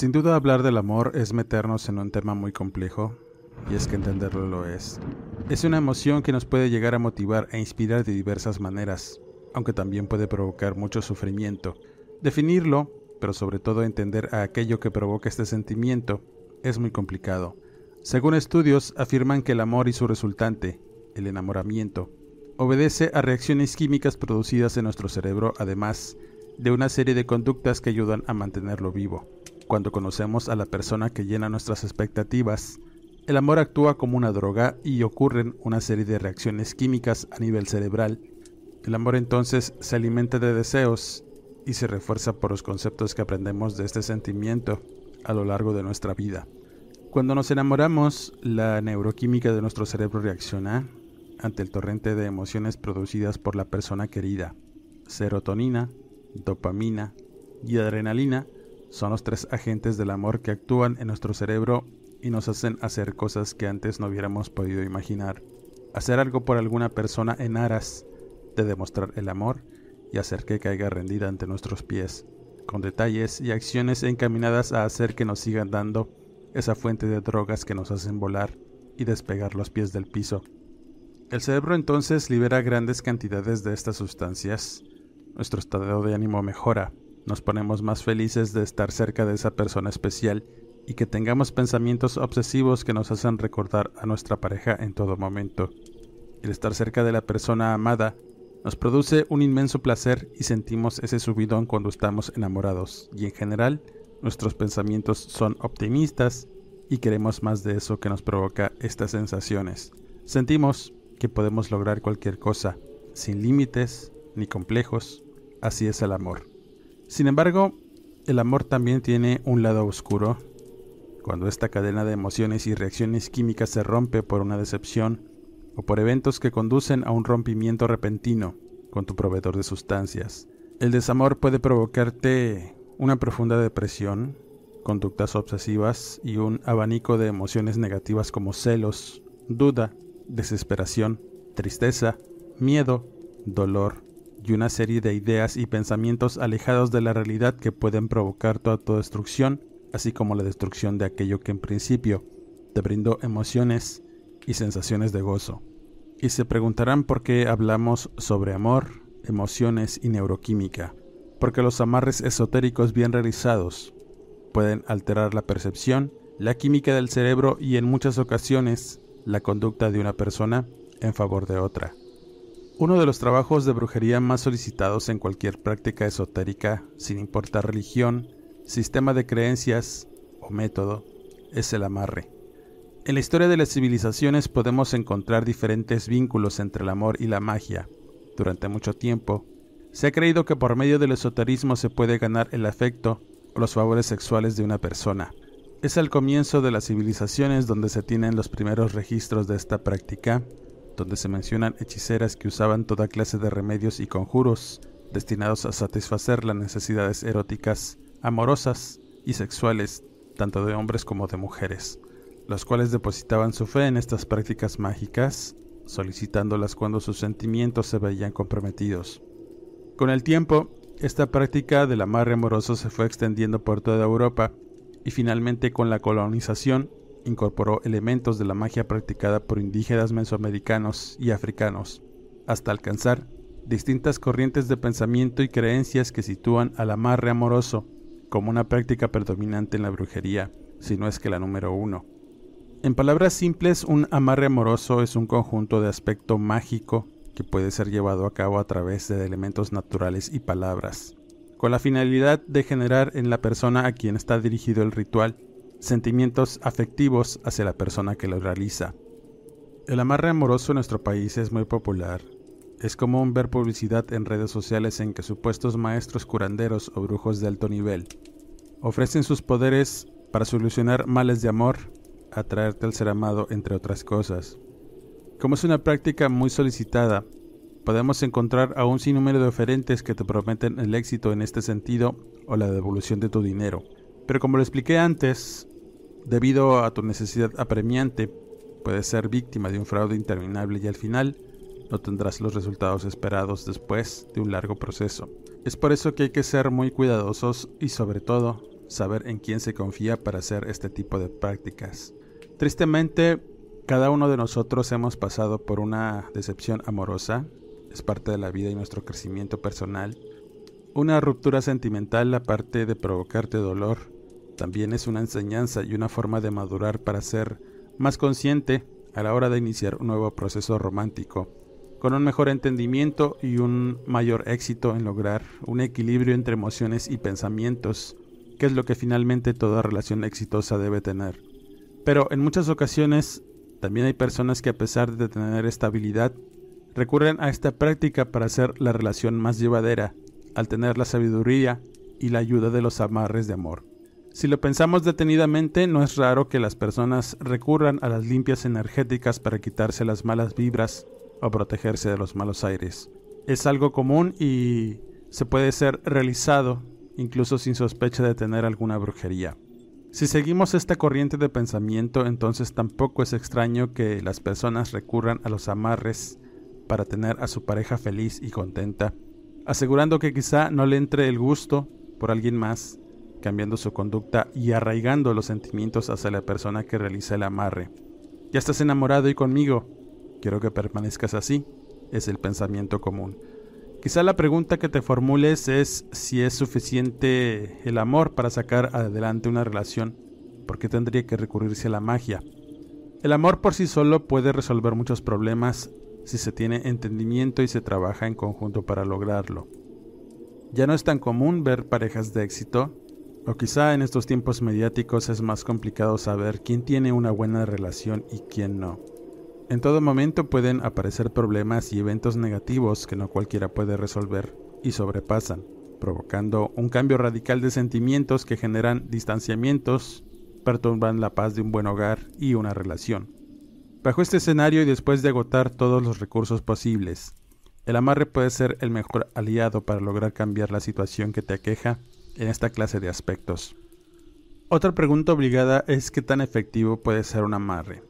Sin duda hablar del amor es meternos en un tema muy complejo, y es que entenderlo lo es. Es una emoción que nos puede llegar a motivar e inspirar de diversas maneras, aunque también puede provocar mucho sufrimiento. Definirlo, pero sobre todo entender a aquello que provoca este sentimiento, es muy complicado. Según estudios, afirman que el amor y su resultante, el enamoramiento, obedece a reacciones químicas producidas en nuestro cerebro, además de una serie de conductas que ayudan a mantenerlo vivo. Cuando conocemos a la persona que llena nuestras expectativas, el amor actúa como una droga y ocurren una serie de reacciones químicas a nivel cerebral. El amor entonces se alimenta de deseos y se refuerza por los conceptos que aprendemos de este sentimiento a lo largo de nuestra vida. Cuando nos enamoramos, la neuroquímica de nuestro cerebro reacciona ante el torrente de emociones producidas por la persona querida. Serotonina, dopamina y adrenalina son los tres agentes del amor que actúan en nuestro cerebro y nos hacen hacer cosas que antes no hubiéramos podido imaginar. Hacer algo por alguna persona en aras de demostrar el amor y hacer que caiga rendida ante nuestros pies, con detalles y acciones encaminadas a hacer que nos sigan dando esa fuente de drogas que nos hacen volar y despegar los pies del piso. El cerebro entonces libera grandes cantidades de estas sustancias. Nuestro estado de ánimo mejora, nos ponemos más felices de estar cerca de esa persona especial y que tengamos pensamientos obsesivos que nos hacen recordar a nuestra pareja en todo momento. El estar cerca de la persona amada nos produce un inmenso placer y sentimos ese subidón cuando estamos enamorados y en general nuestros pensamientos son optimistas y queremos más de eso que nos provoca estas sensaciones. Sentimos que podemos lograr cualquier cosa, sin límites ni complejos, así es el amor. Sin embargo, el amor también tiene un lado oscuro. Cuando esta cadena de emociones y reacciones químicas se rompe por una decepción o por eventos que conducen a un rompimiento repentino con tu proveedor de sustancias. El desamor puede provocarte una profunda depresión, conductas obsesivas y un abanico de emociones negativas como celos, duda, desesperación, tristeza, miedo, dolor, y una serie de ideas y pensamientos alejados de la realidad que pueden provocar tu autodestrucción, así como la destrucción de aquello que en principio te brindó emociones y sensaciones de gozo. Y se preguntarán por qué hablamos sobre amor, emociones y neuroquímica, porque los amarres esotéricos bien realizados pueden alterar la percepción, la química del cerebro y en muchas ocasiones la conducta de una persona en favor de otra. Uno de los trabajos de brujería más solicitados en cualquier práctica esotérica, sin importar religión, sistema de creencias o método, es el amarre. En la historia de las civilizaciones podemos encontrar diferentes vínculos entre el amor y la magia. Durante mucho tiempo, se ha creído que por medio del esoterismo se puede ganar el afecto o los favores sexuales de una persona. Es al comienzo de las civilizaciones donde se tienen los primeros registros de esta práctica donde se mencionan hechiceras que usaban toda clase de remedios y conjuros destinados a satisfacer las necesidades eróticas, amorosas y sexuales, tanto de hombres como de mujeres, los cuales depositaban su fe en estas prácticas mágicas, solicitándolas cuando sus sentimientos se veían comprometidos. Con el tiempo, esta práctica del amarre amoroso se fue extendiendo por toda Europa y finalmente con la colonización incorporó elementos de la magia practicada por indígenas mesoamericanos y africanos, hasta alcanzar distintas corrientes de pensamiento y creencias que sitúan al amarre amoroso como una práctica predominante en la brujería, si no es que la número uno. En palabras simples, un amarre amoroso es un conjunto de aspecto mágico que puede ser llevado a cabo a través de elementos naturales y palabras, con la finalidad de generar en la persona a quien está dirigido el ritual sentimientos afectivos hacia la persona que lo realiza. El amarre amoroso en nuestro país es muy popular. Es común ver publicidad en redes sociales en que supuestos maestros curanderos o brujos de alto nivel ofrecen sus poderes para solucionar males de amor, atraerte al ser amado, entre otras cosas. Como es una práctica muy solicitada, podemos encontrar a un sinnúmero de oferentes que te prometen el éxito en este sentido o la devolución de tu dinero. Pero como lo expliqué antes, debido a tu necesidad apremiante, puedes ser víctima de un fraude interminable y al final no tendrás los resultados esperados después de un largo proceso. Es por eso que hay que ser muy cuidadosos y sobre todo saber en quién se confía para hacer este tipo de prácticas. Tristemente, cada uno de nosotros hemos pasado por una decepción amorosa, es parte de la vida y nuestro crecimiento personal. Una ruptura sentimental, aparte de provocarte dolor, también es una enseñanza y una forma de madurar para ser más consciente a la hora de iniciar un nuevo proceso romántico, con un mejor entendimiento y un mayor éxito en lograr un equilibrio entre emociones y pensamientos, que es lo que finalmente toda relación exitosa debe tener. Pero en muchas ocasiones también hay personas que a pesar de tener estabilidad, recurren a esta práctica para hacer la relación más llevadera, al tener la sabiduría y la ayuda de los amarres de amor. Si lo pensamos detenidamente, no es raro que las personas recurran a las limpias energéticas para quitarse las malas vibras o protegerse de los malos aires. Es algo común y se puede ser realizado incluso sin sospecha de tener alguna brujería. Si seguimos esta corriente de pensamiento, entonces tampoco es extraño que las personas recurran a los amarres para tener a su pareja feliz y contenta, asegurando que quizá no le entre el gusto por alguien más, cambiando su conducta y arraigando los sentimientos hacia la persona que realiza el amarre. Ya estás enamorado y conmigo, quiero que permanezcas así, es el pensamiento común. Quizá la pregunta que te formules es si es suficiente el amor para sacar adelante una relación. ¿Por qué tendría que recurrirse a la magia? El amor por sí solo puede resolver muchos problemas si se tiene entendimiento y se trabaja en conjunto para lograrlo. Ya no es tan común ver parejas de éxito, o quizá en estos tiempos mediáticos es más complicado saber quién tiene una buena relación y quién no. En todo momento pueden aparecer problemas y eventos negativos que no cualquiera puede resolver y sobrepasan, provocando un cambio radical de sentimientos que generan distanciamientos, perturban la paz de un buen hogar y una relación. Bajo este escenario y después de agotar todos los recursos posibles, el amarre puede ser el mejor aliado para lograr cambiar la situación que te aqueja en esta clase de aspectos. Otra pregunta obligada es qué tan efectivo puede ser un amarre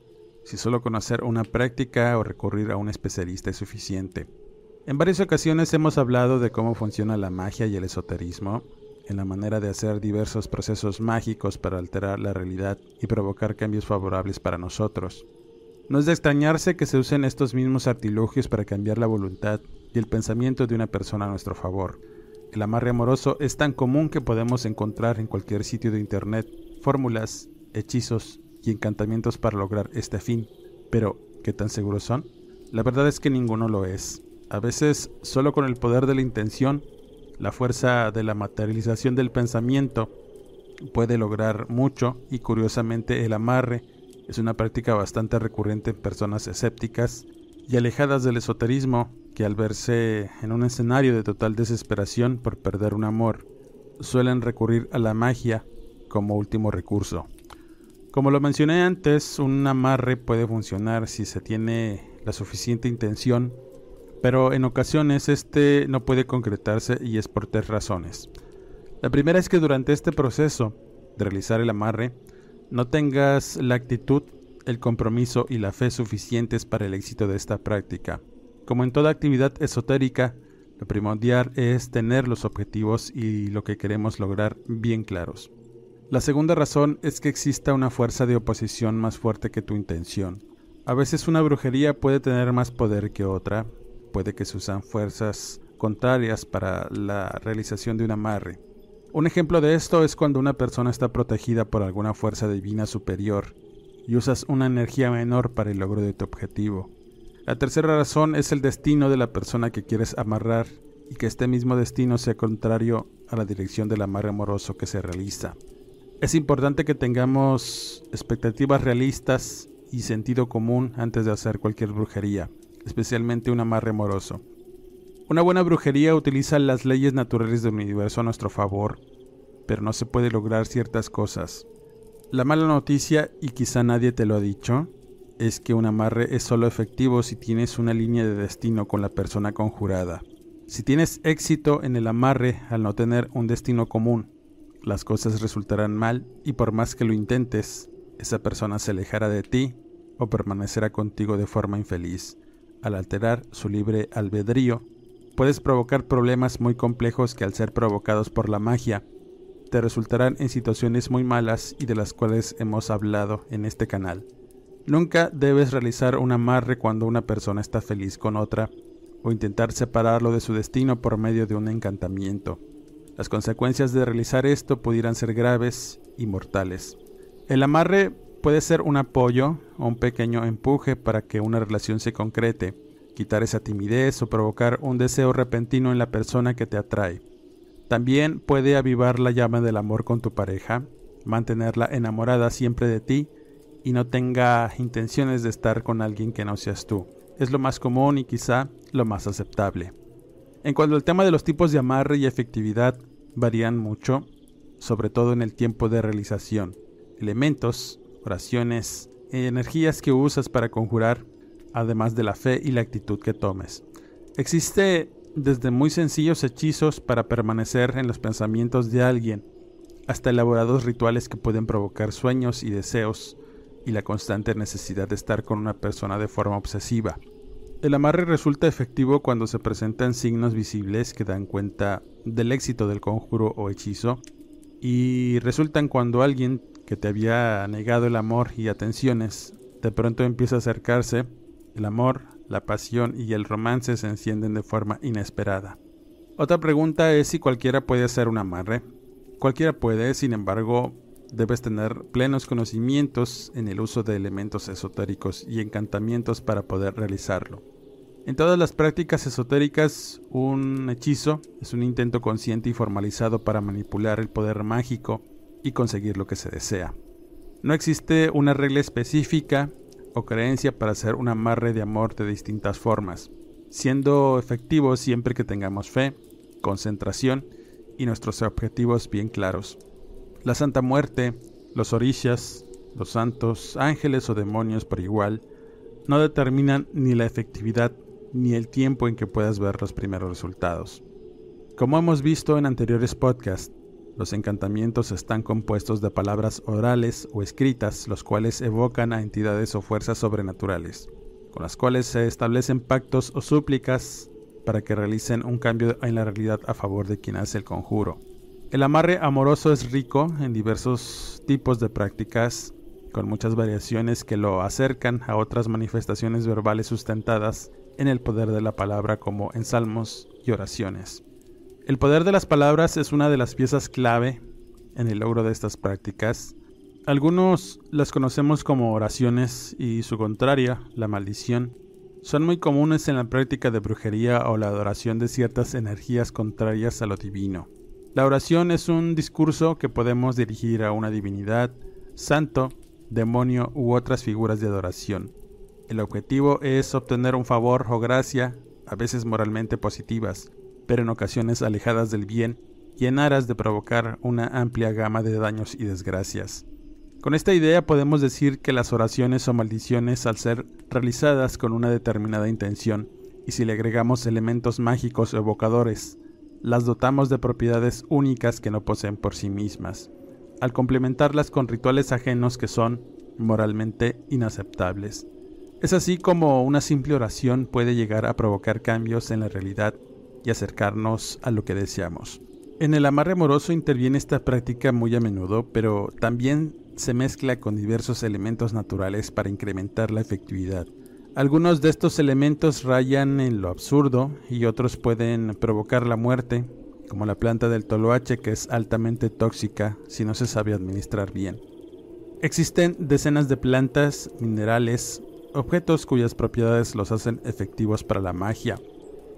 si solo conocer una práctica o recurrir a un especialista es suficiente. En varias ocasiones hemos hablado de cómo funciona la magia y el esoterismo, en la manera de hacer diversos procesos mágicos para alterar la realidad y provocar cambios favorables para nosotros. No es de extrañarse que se usen estos mismos artilugios para cambiar la voluntad y el pensamiento de una persona a nuestro favor. El amarre amoroso es tan común que podemos encontrar en cualquier sitio de internet fórmulas, hechizos y encantamientos para lograr este fin. Pero, ¿qué tan seguros son? La verdad es que ninguno lo es. A veces, solo con el poder de la intención, la fuerza de la materialización del pensamiento, puede lograr mucho y curiosamente el amarre es una práctica bastante recurrente en personas escépticas y alejadas del esoterismo que al verse en un escenario de total desesperación por perder un amor, suelen recurrir a la magia como último recurso. Como lo mencioné antes, un amarre puede funcionar si se tiene la suficiente intención, pero en ocasiones este no puede concretarse y es por tres razones. La primera es que durante este proceso de realizar el amarre no tengas la actitud, el compromiso y la fe suficientes para el éxito de esta práctica. Como en toda actividad esotérica, lo primordial es tener los objetivos y lo que queremos lograr bien claros. La segunda razón es que exista una fuerza de oposición más fuerte que tu intención. A veces una brujería puede tener más poder que otra, puede que se usan fuerzas contrarias para la realización de un amarre. Un ejemplo de esto es cuando una persona está protegida por alguna fuerza divina superior y usas una energía menor para el logro de tu objetivo. La tercera razón es el destino de la persona que quieres amarrar y que este mismo destino sea contrario a la dirección del amarre amoroso que se realiza. Es importante que tengamos expectativas realistas y sentido común antes de hacer cualquier brujería, especialmente un amarre amoroso. Una buena brujería utiliza las leyes naturales del universo a nuestro favor, pero no se puede lograr ciertas cosas. La mala noticia, y quizá nadie te lo ha dicho, es que un amarre es solo efectivo si tienes una línea de destino con la persona conjurada. Si tienes éxito en el amarre al no tener un destino común, las cosas resultarán mal y por más que lo intentes, esa persona se alejará de ti o permanecerá contigo de forma infeliz. Al alterar su libre albedrío, puedes provocar problemas muy complejos que al ser provocados por la magia, te resultarán en situaciones muy malas y de las cuales hemos hablado en este canal. Nunca debes realizar un amarre cuando una persona está feliz con otra o intentar separarlo de su destino por medio de un encantamiento. Las consecuencias de realizar esto pudieran ser graves y mortales. El amarre puede ser un apoyo o un pequeño empuje para que una relación se concrete, quitar esa timidez o provocar un deseo repentino en la persona que te atrae. También puede avivar la llama del amor con tu pareja, mantenerla enamorada siempre de ti y no tenga intenciones de estar con alguien que no seas tú. Es lo más común y quizá lo más aceptable. En cuanto al tema de los tipos de amarre y efectividad, varían mucho, sobre todo en el tiempo de realización. Elementos, oraciones, energías que usas para conjurar además de la fe y la actitud que tomes. Existe desde muy sencillos hechizos para permanecer en los pensamientos de alguien, hasta elaborados rituales que pueden provocar sueños y deseos, y la constante necesidad de estar con una persona de forma obsesiva. El amarre resulta efectivo cuando se presentan signos visibles que dan cuenta del éxito del conjuro o hechizo, y resultan cuando alguien que te había negado el amor y atenciones de pronto empieza a acercarse el amor, la pasión y el romance se encienden de forma inesperada. Otra pregunta es si cualquiera puede hacer un amarre. Cualquiera puede, sin embargo, debes tener plenos conocimientos en el uso de elementos esotéricos y encantamientos para poder realizarlo. En todas las prácticas esotéricas, un hechizo es un intento consciente y formalizado para manipular el poder mágico y conseguir lo que se desea. No existe una regla específica o creencia para hacer un amarre de amor de distintas formas, siendo efectivo siempre que tengamos fe, concentración y nuestros objetivos bien claros. La Santa Muerte, los orishas, los santos, ángeles o demonios por igual, no determinan ni la efectividad ni el tiempo en que puedas ver los primeros resultados. Como hemos visto en anteriores podcasts, los encantamientos están compuestos de palabras orales o escritas, los cuales evocan a entidades o fuerzas sobrenaturales, con las cuales se establecen pactos o súplicas para que realicen un cambio en la realidad a favor de quien hace el conjuro. El amarre amoroso es rico en diversos tipos de prácticas, con muchas variaciones que lo acercan a otras manifestaciones verbales sustentadas en el poder de la palabra como en salmos y oraciones. El poder de las palabras es una de las piezas clave en el logro de estas prácticas. Algunos las conocemos como oraciones y su contraria, la maldición, son muy comunes en la práctica de brujería o la adoración de ciertas energías contrarias a lo divino. La oración es un discurso que podemos dirigir a una divinidad, santo, demonio u otras figuras de adoración. El objetivo es obtener un favor o gracia, a veces moralmente positivas, pero en ocasiones alejadas del bien y en aras de provocar una amplia gama de daños y desgracias. Con esta idea podemos decir que las oraciones o maldiciones, al ser realizadas con una determinada intención, y si le agregamos elementos mágicos o evocadores, las dotamos de propiedades únicas que no poseen por sí mismas, al complementarlas con rituales ajenos que son moralmente inaceptables. Es así como una simple oración puede llegar a provocar cambios en la realidad y acercarnos a lo que deseamos. En el amarre amoroso interviene esta práctica muy a menudo, pero también se mezcla con diversos elementos naturales para incrementar la efectividad. Algunos de estos elementos rayan en lo absurdo y otros pueden provocar la muerte, como la planta del toloache que es altamente tóxica si no se sabe administrar bien. Existen decenas de plantas, minerales, objetos cuyas propiedades los hacen efectivos para la magia,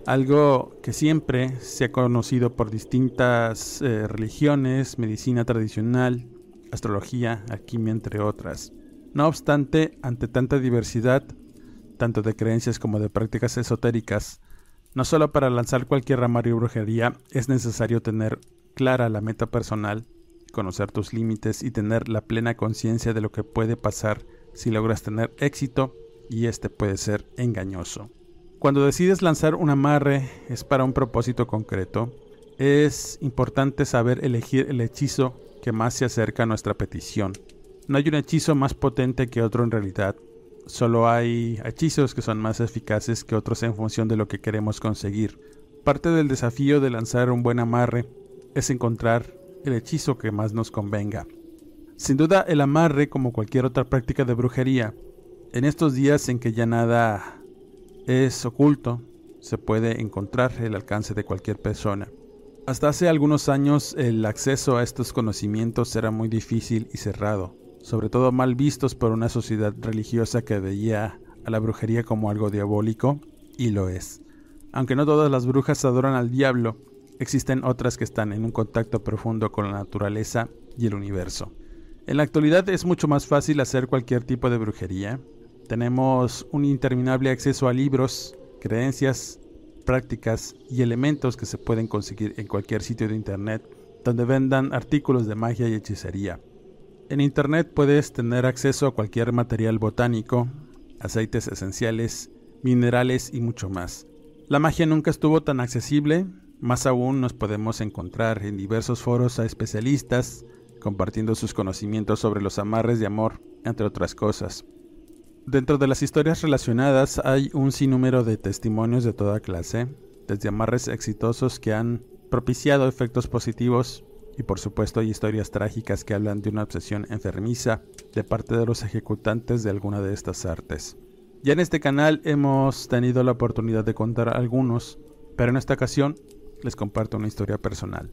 algo que siempre se ha conocido por distintas eh, religiones, medicina tradicional, astrología, alquimia, entre otras. No obstante, ante tanta diversidad, tanto de creencias como de prácticas esotéricas, no solo para lanzar cualquier ramario brujería es necesario tener clara la meta personal, conocer tus límites y tener la plena conciencia de lo que puede pasar si logras tener éxito y este puede ser engañoso. Cuando decides lanzar un amarre es para un propósito concreto, es importante saber elegir el hechizo que más se acerca a nuestra petición. No hay un hechizo más potente que otro en realidad, solo hay hechizos que son más eficaces que otros en función de lo que queremos conseguir. Parte del desafío de lanzar un buen amarre es encontrar el hechizo que más nos convenga. Sin duda el amarre, como cualquier otra práctica de brujería, en estos días en que ya nada es oculto, se puede encontrar el alcance de cualquier persona. Hasta hace algunos años el acceso a estos conocimientos era muy difícil y cerrado, sobre todo mal vistos por una sociedad religiosa que veía a la brujería como algo diabólico, y lo es. Aunque no todas las brujas adoran al diablo, existen otras que están en un contacto profundo con la naturaleza y el universo. En la actualidad es mucho más fácil hacer cualquier tipo de brujería. Tenemos un interminable acceso a libros, creencias, prácticas y elementos que se pueden conseguir en cualquier sitio de Internet donde vendan artículos de magia y hechicería. En Internet puedes tener acceso a cualquier material botánico, aceites esenciales, minerales y mucho más. La magia nunca estuvo tan accesible, más aún nos podemos encontrar en diversos foros a especialistas compartiendo sus conocimientos sobre los amarres de amor, entre otras cosas. Dentro de las historias relacionadas hay un sinnúmero de testimonios de toda clase, desde amarres exitosos que han propiciado efectos positivos y por supuesto hay historias trágicas que hablan de una obsesión enfermiza de parte de los ejecutantes de alguna de estas artes. Ya en este canal hemos tenido la oportunidad de contar algunos, pero en esta ocasión les comparto una historia personal.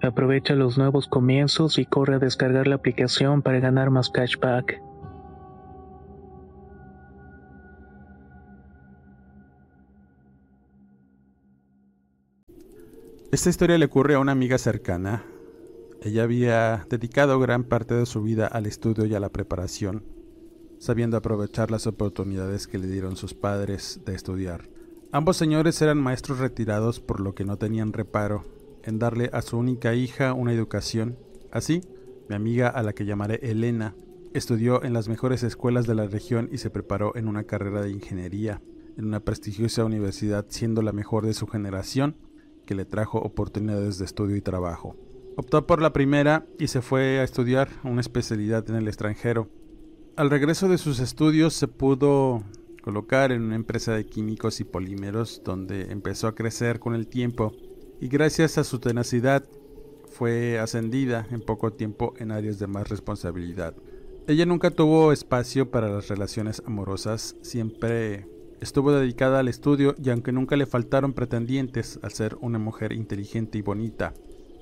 Aprovecha los nuevos comienzos y corre a descargar la aplicación para ganar más cashback. Esta historia le ocurre a una amiga cercana. Ella había dedicado gran parte de su vida al estudio y a la preparación, sabiendo aprovechar las oportunidades que le dieron sus padres de estudiar. Ambos señores eran maestros retirados por lo que no tenían reparo en darle a su única hija una educación. Así, mi amiga, a la que llamaré Elena, estudió en las mejores escuelas de la región y se preparó en una carrera de ingeniería en una prestigiosa universidad siendo la mejor de su generación que le trajo oportunidades de estudio y trabajo. Optó por la primera y se fue a estudiar una especialidad en el extranjero. Al regreso de sus estudios se pudo colocar en una empresa de químicos y polímeros donde empezó a crecer con el tiempo y gracias a su tenacidad fue ascendida en poco tiempo en áreas de más responsabilidad. Ella nunca tuvo espacio para las relaciones amorosas, siempre estuvo dedicada al estudio y aunque nunca le faltaron pretendientes al ser una mujer inteligente y bonita,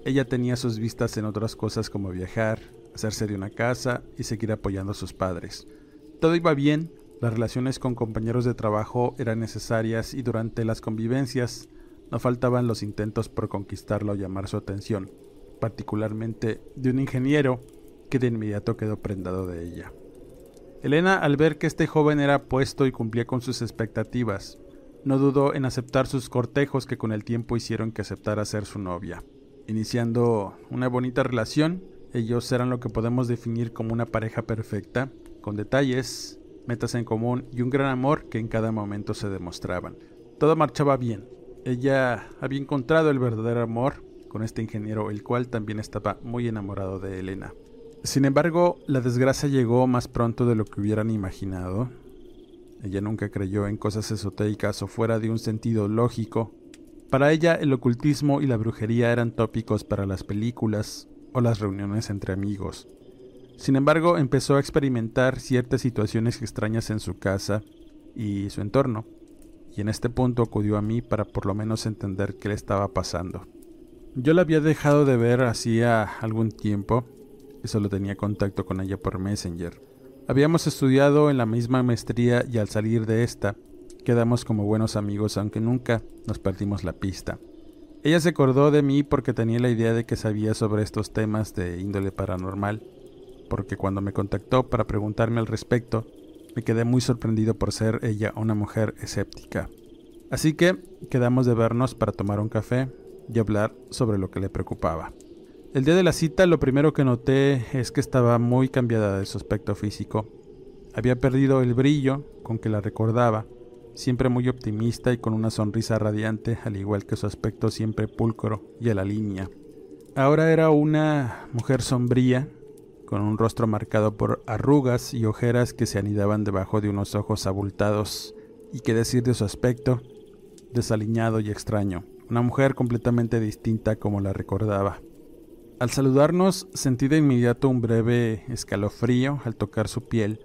ella tenía sus vistas en otras cosas como viajar, hacerse de una casa y seguir apoyando a sus padres. Todo iba bien, las relaciones con compañeros de trabajo eran necesarias y durante las convivencias no faltaban los intentos por conquistarla o llamar su atención, particularmente de un ingeniero que de inmediato quedó prendado de ella. Elena, al ver que este joven era puesto y cumplía con sus expectativas, no dudó en aceptar sus cortejos que con el tiempo hicieron que aceptara ser su novia. Iniciando una bonita relación, ellos eran lo que podemos definir como una pareja perfecta, con detalles, metas en común y un gran amor que en cada momento se demostraban. Todo marchaba bien. Ella había encontrado el verdadero amor con este ingeniero, el cual también estaba muy enamorado de Elena. Sin embargo, la desgracia llegó más pronto de lo que hubieran imaginado. Ella nunca creyó en cosas esotéricas o fuera de un sentido lógico. Para ella el ocultismo y la brujería eran tópicos para las películas o las reuniones entre amigos. Sin embargo, empezó a experimentar ciertas situaciones extrañas en su casa y su entorno, y en este punto acudió a mí para por lo menos entender qué le estaba pasando. Yo la había dejado de ver hacía algún tiempo, solo tenía contacto con ella por Messenger. Habíamos estudiado en la misma maestría y al salir de esta, quedamos como buenos amigos aunque nunca nos perdimos la pista. Ella se acordó de mí porque tenía la idea de que sabía sobre estos temas de índole paranormal, porque cuando me contactó para preguntarme al respecto, me quedé muy sorprendido por ser ella una mujer escéptica. Así que quedamos de vernos para tomar un café y hablar sobre lo que le preocupaba. El día de la cita lo primero que noté es que estaba muy cambiada de su aspecto físico. Había perdido el brillo con que la recordaba, siempre muy optimista y con una sonrisa radiante, al igual que su aspecto siempre pulcro y a la línea. Ahora era una mujer sombría, con un rostro marcado por arrugas y ojeras que se anidaban debajo de unos ojos abultados, y qué decir de su aspecto, desaliñado y extraño, una mujer completamente distinta como la recordaba. Al saludarnos sentí de inmediato un breve escalofrío al tocar su piel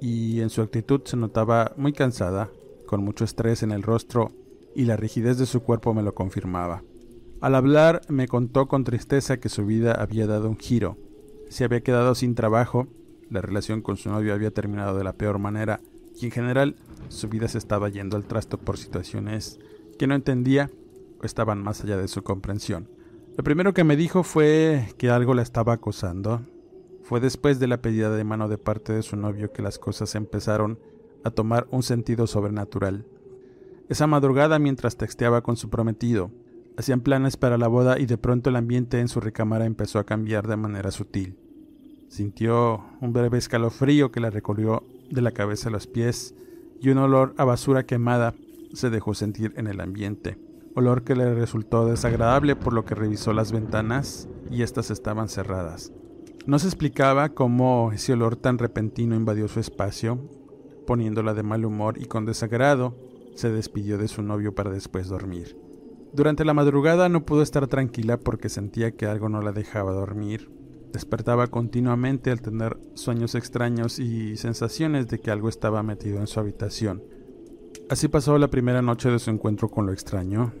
y en su actitud se notaba muy cansada, con mucho estrés en el rostro y la rigidez de su cuerpo me lo confirmaba. Al hablar me contó con tristeza que su vida había dado un giro, se había quedado sin trabajo, la relación con su novio había terminado de la peor manera y en general su vida se estaba yendo al trasto por situaciones que no entendía o estaban más allá de su comprensión. Lo primero que me dijo fue que algo la estaba acosando. Fue después de la pedida de mano de parte de su novio que las cosas empezaron a tomar un sentido sobrenatural. Esa madrugada mientras texteaba con su prometido, hacían planes para la boda y de pronto el ambiente en su recámara empezó a cambiar de manera sutil. Sintió un breve escalofrío que la recorrió de la cabeza a los pies y un olor a basura quemada se dejó sentir en el ambiente olor que le resultó desagradable por lo que revisó las ventanas y éstas estaban cerradas. No se explicaba cómo ese olor tan repentino invadió su espacio, poniéndola de mal humor y con desagrado se despidió de su novio para después dormir. Durante la madrugada no pudo estar tranquila porque sentía que algo no la dejaba dormir. Despertaba continuamente al tener sueños extraños y sensaciones de que algo estaba metido en su habitación. Así pasó la primera noche de su encuentro con lo extraño,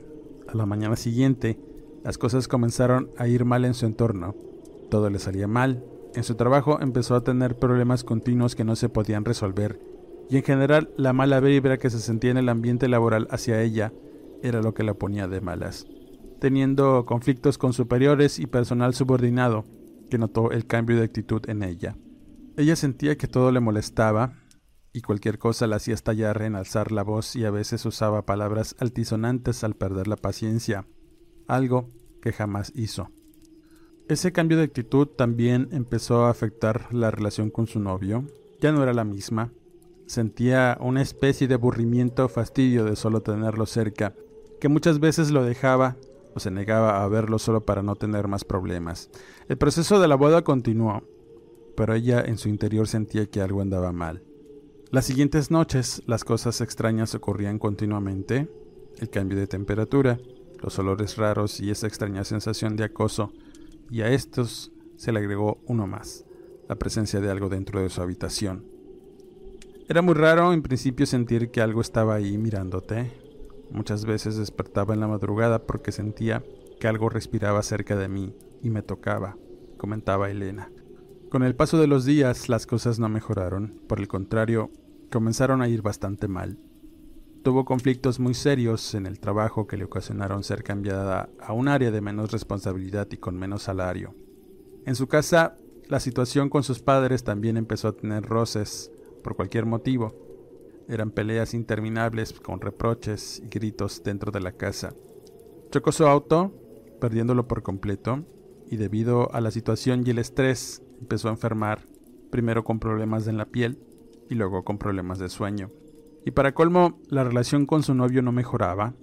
a la mañana siguiente, las cosas comenzaron a ir mal en su entorno. Todo le salía mal. En su trabajo empezó a tener problemas continuos que no se podían resolver, y en general la mala vibra que se sentía en el ambiente laboral hacia ella era lo que la ponía de malas. teniendo conflictos con superiores y personal subordinado, notó el cambio de actitud en ella. Ella sentía que todo le molestaba y cualquier cosa la hacía estallar en alzar la voz y a veces usaba palabras altisonantes al perder la paciencia, algo que jamás hizo. Ese cambio de actitud también empezó a afectar la relación con su novio. Ya no era la misma. Sentía una especie de aburrimiento o fastidio de solo tenerlo cerca, que muchas veces lo dejaba o se negaba a verlo solo para no tener más problemas. El proceso de la boda continuó, pero ella en su interior sentía que algo andaba mal. Las siguientes noches las cosas extrañas ocurrían continuamente, el cambio de temperatura, los olores raros y esa extraña sensación de acoso, y a estos se le agregó uno más, la presencia de algo dentro de su habitación. Era muy raro en principio sentir que algo estaba ahí mirándote. Muchas veces despertaba en la madrugada porque sentía que algo respiraba cerca de mí y me tocaba, comentaba Elena. Con el paso de los días las cosas no mejoraron, por el contrario, comenzaron a ir bastante mal. Tuvo conflictos muy serios en el trabajo que le ocasionaron ser cambiada a un área de menos responsabilidad y con menos salario. En su casa, la situación con sus padres también empezó a tener roces por cualquier motivo. Eran peleas interminables con reproches y gritos dentro de la casa. Chocó su auto, perdiéndolo por completo, y debido a la situación y el estrés empezó a enfermar, primero con problemas en la piel y luego con problemas de sueño. Y para colmo, la relación con su novio no mejoraba.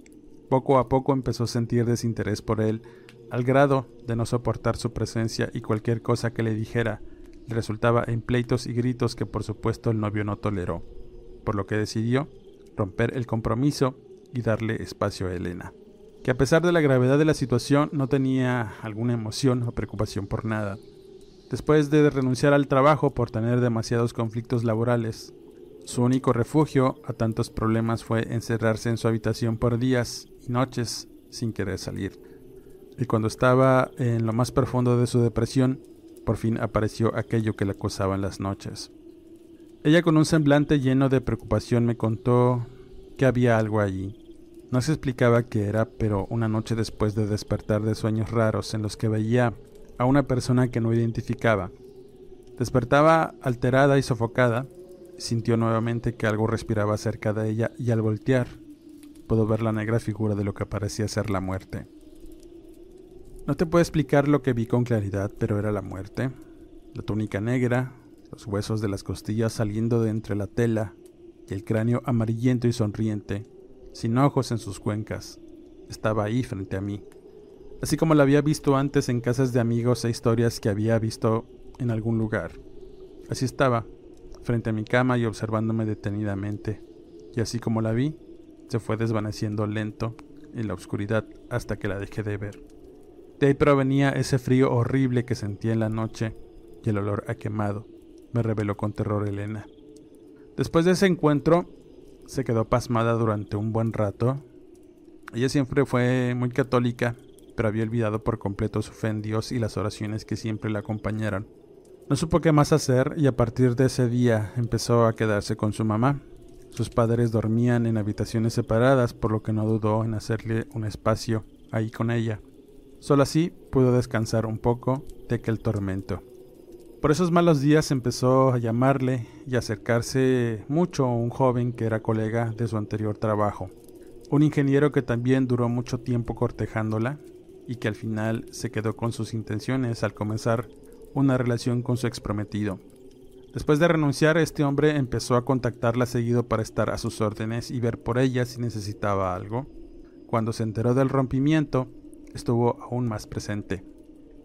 Poco a poco empezó a sentir desinterés por él, al grado de no soportar su presencia y cualquier cosa que le dijera resultaba en pleitos y gritos que por supuesto el novio no toleró, por lo que decidió romper el compromiso y darle espacio a Elena, que a pesar de la gravedad de la situación no tenía alguna emoción o preocupación por nada. Después de renunciar al trabajo por tener demasiados conflictos laborales, su único refugio a tantos problemas fue encerrarse en su habitación por días y noches sin querer salir. Y cuando estaba en lo más profundo de su depresión, por fin apareció aquello que le acosaba en las noches. Ella con un semblante lleno de preocupación me contó que había algo allí. No se explicaba qué era, pero una noche después de despertar de sueños raros en los que veía a una persona que no identificaba, despertaba alterada y sofocada, Sintió nuevamente que algo respiraba cerca de ella y al voltear pudo ver la negra figura de lo que parecía ser la muerte. No te puedo explicar lo que vi con claridad, pero era la muerte. La túnica negra, los huesos de las costillas saliendo de entre la tela y el cráneo amarillento y sonriente, sin ojos en sus cuencas, estaba ahí frente a mí. Así como la había visto antes en casas de amigos e historias que había visto en algún lugar. Así estaba, frente a mi cama y observándome detenidamente, y así como la vi, se fue desvaneciendo lento en la oscuridad hasta que la dejé de ver. De ahí provenía ese frío horrible que sentía en la noche y el olor a quemado, me reveló con terror Elena. Después de ese encuentro, se quedó pasmada durante un buen rato. Ella siempre fue muy católica, pero había olvidado por completo su fe en Dios y las oraciones que siempre la acompañaron. No supo qué más hacer y a partir de ese día empezó a quedarse con su mamá. Sus padres dormían en habitaciones separadas, por lo que no dudó en hacerle un espacio ahí con ella. Solo así pudo descansar un poco de aquel tormento. Por esos malos días empezó a llamarle y acercarse mucho a un joven que era colega de su anterior trabajo, un ingeniero que también duró mucho tiempo cortejándola y que al final se quedó con sus intenciones al comenzar una relación con su exprometido. Después de renunciar, este hombre empezó a contactarla seguido para estar a sus órdenes y ver por ella si necesitaba algo. Cuando se enteró del rompimiento, estuvo aún más presente.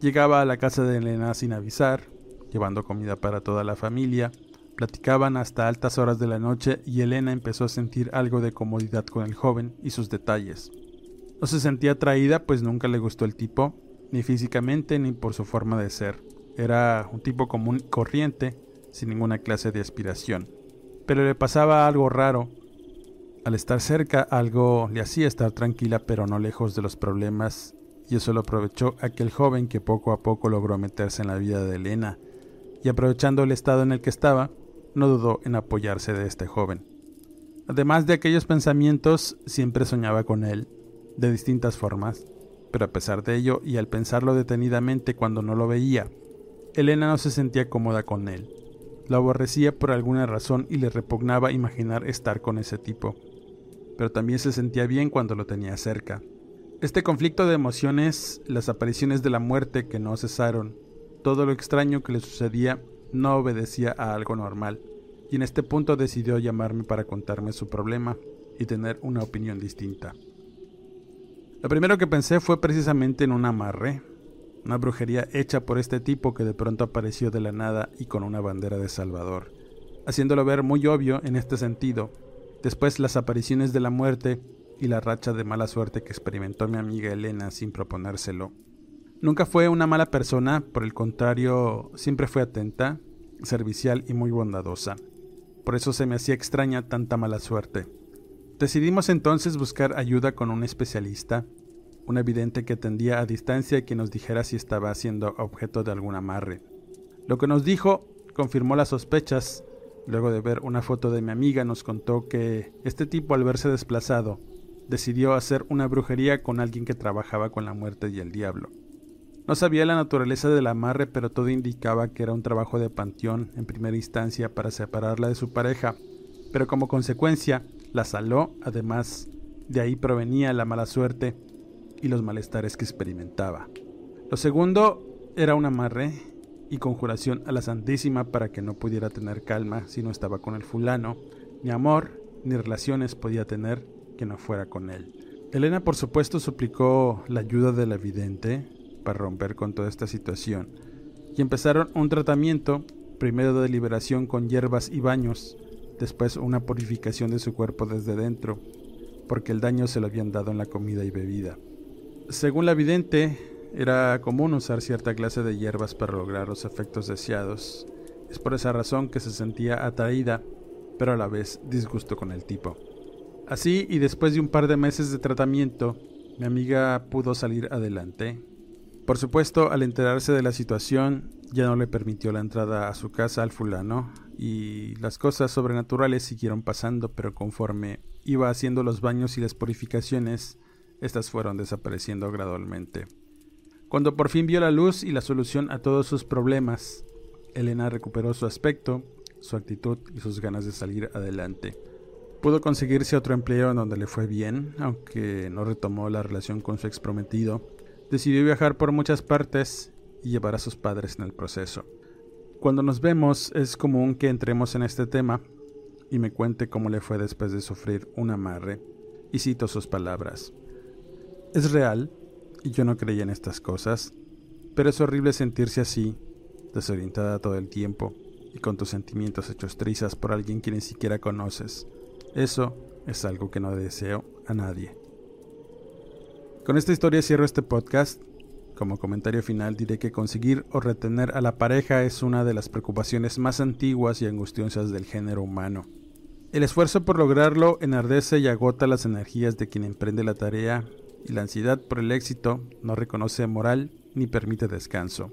Llegaba a la casa de Elena sin avisar, llevando comida para toda la familia, platicaban hasta altas horas de la noche y Elena empezó a sentir algo de comodidad con el joven y sus detalles. No se sentía atraída pues nunca le gustó el tipo, ni físicamente ni por su forma de ser. Era un tipo común corriente, sin ninguna clase de aspiración. Pero le pasaba algo raro. Al estar cerca, algo le hacía estar tranquila, pero no lejos de los problemas, y eso lo aprovechó aquel joven que poco a poco logró meterse en la vida de Elena, y aprovechando el estado en el que estaba, no dudó en apoyarse de este joven. Además de aquellos pensamientos, siempre soñaba con él, de distintas formas. pero a pesar de ello y al pensarlo detenidamente cuando no lo veía, Elena no se sentía cómoda con él. Lo aborrecía por alguna razón y le repugnaba imaginar estar con ese tipo, pero también se sentía bien cuando lo tenía cerca. Este conflicto de emociones, las apariciones de la muerte que no cesaron, todo lo extraño que le sucedía no obedecía a algo normal, y en este punto decidió llamarme para contarme su problema y tener una opinión distinta. Lo primero que pensé fue precisamente en un amarre, una brujería hecha por este tipo que de pronto apareció de la nada y con una bandera de Salvador, haciéndolo ver muy obvio en este sentido. Después las apariciones de la muerte y la racha de mala suerte que experimentó mi amiga Elena sin proponérselo. Nunca fue una mala persona, por el contrario, siempre fue atenta, servicial y muy bondadosa. Por eso se me hacía extraña tanta mala suerte. Decidimos entonces buscar ayuda con un especialista, un evidente que atendía a distancia y que nos dijera si estaba siendo objeto de algún amarre. Lo que nos dijo confirmó las sospechas. Luego de ver una foto de mi amiga nos contó que este tipo al verse desplazado decidió hacer una brujería con alguien que trabajaba con la muerte y el diablo. No sabía la naturaleza del amarre, pero todo indicaba que era un trabajo de panteón en primera instancia para separarla de su pareja, pero como consecuencia la saló, además de ahí provenía la mala suerte y los malestares que experimentaba. Lo segundo era un amarre y conjuración a la Santísima para que no pudiera tener calma si no estaba con el fulano, ni amor ni relaciones podía tener que no fuera con él. Elena por supuesto suplicó la ayuda de la vidente para romper con toda esta situación y empezaron un tratamiento primero de liberación con hierbas y baños después una purificación de su cuerpo desde dentro, porque el daño se lo habían dado en la comida y bebida. Según la vidente, era común usar cierta clase de hierbas para lograr los efectos deseados. Es por esa razón que se sentía atraída, pero a la vez disgusto con el tipo. Así, y después de un par de meses de tratamiento, mi amiga pudo salir adelante. Por supuesto, al enterarse de la situación, ya no le permitió la entrada a su casa al fulano, y las cosas sobrenaturales siguieron pasando, pero conforme iba haciendo los baños y las purificaciones, estas fueron desapareciendo gradualmente. Cuando por fin vio la luz y la solución a todos sus problemas, Elena recuperó su aspecto, su actitud y sus ganas de salir adelante. Pudo conseguirse otro empleo en donde le fue bien, aunque no retomó la relación con su ex prometido. Decidió viajar por muchas partes y llevar a sus padres en el proceso. Cuando nos vemos es común que entremos en este tema y me cuente cómo le fue después de sufrir un amarre, y cito sus palabras. Es real, y yo no creía en estas cosas, pero es horrible sentirse así, desorientada todo el tiempo, y con tus sentimientos hechos trizas por alguien que ni siquiera conoces. Eso es algo que no deseo a nadie. Con esta historia cierro este podcast como comentario final diré que conseguir o retener a la pareja es una de las preocupaciones más antiguas y angustiosas del género humano. El esfuerzo por lograrlo enardece y agota las energías de quien emprende la tarea y la ansiedad por el éxito no reconoce moral ni permite descanso.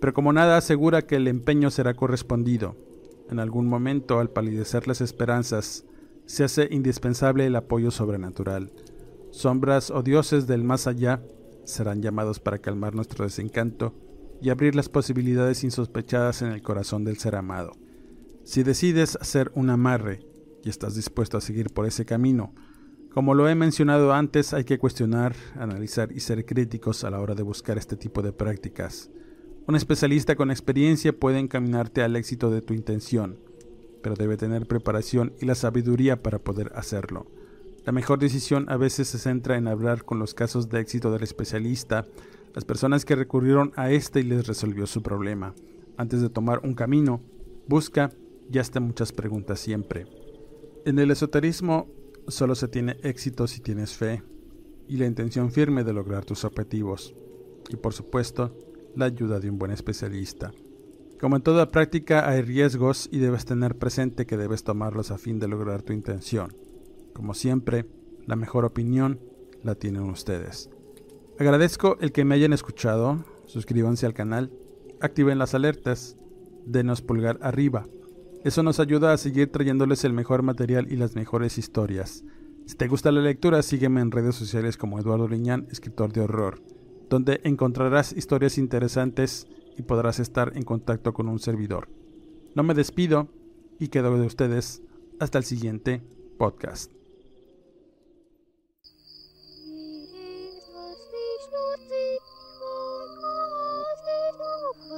Pero como nada asegura que el empeño será correspondido, en algún momento al palidecer las esperanzas, se hace indispensable el apoyo sobrenatural. Sombras o dioses del más allá serán llamados para calmar nuestro desencanto y abrir las posibilidades insospechadas en el corazón del ser amado. Si decides hacer un amarre y estás dispuesto a seguir por ese camino, como lo he mencionado antes, hay que cuestionar, analizar y ser críticos a la hora de buscar este tipo de prácticas. Un especialista con experiencia puede encaminarte al éxito de tu intención, pero debe tener preparación y la sabiduría para poder hacerlo. La mejor decisión a veces se centra en hablar con los casos de éxito del especialista, las personas que recurrieron a este y les resolvió su problema. Antes de tomar un camino, busca y hazte muchas preguntas siempre. En el esoterismo solo se tiene éxito si tienes fe y la intención firme de lograr tus objetivos. Y por supuesto, la ayuda de un buen especialista. Como en toda práctica hay riesgos y debes tener presente que debes tomarlos a fin de lograr tu intención. Como siempre, la mejor opinión la tienen ustedes. Agradezco el que me hayan escuchado, suscríbanse al canal, activen las alertas, denos pulgar arriba. Eso nos ayuda a seguir trayéndoles el mejor material y las mejores historias. Si te gusta la lectura, sígueme en redes sociales como Eduardo Liñán, escritor de horror, donde encontrarás historias interesantes y podrás estar en contacto con un servidor. No me despido y quedo de ustedes hasta el siguiente podcast.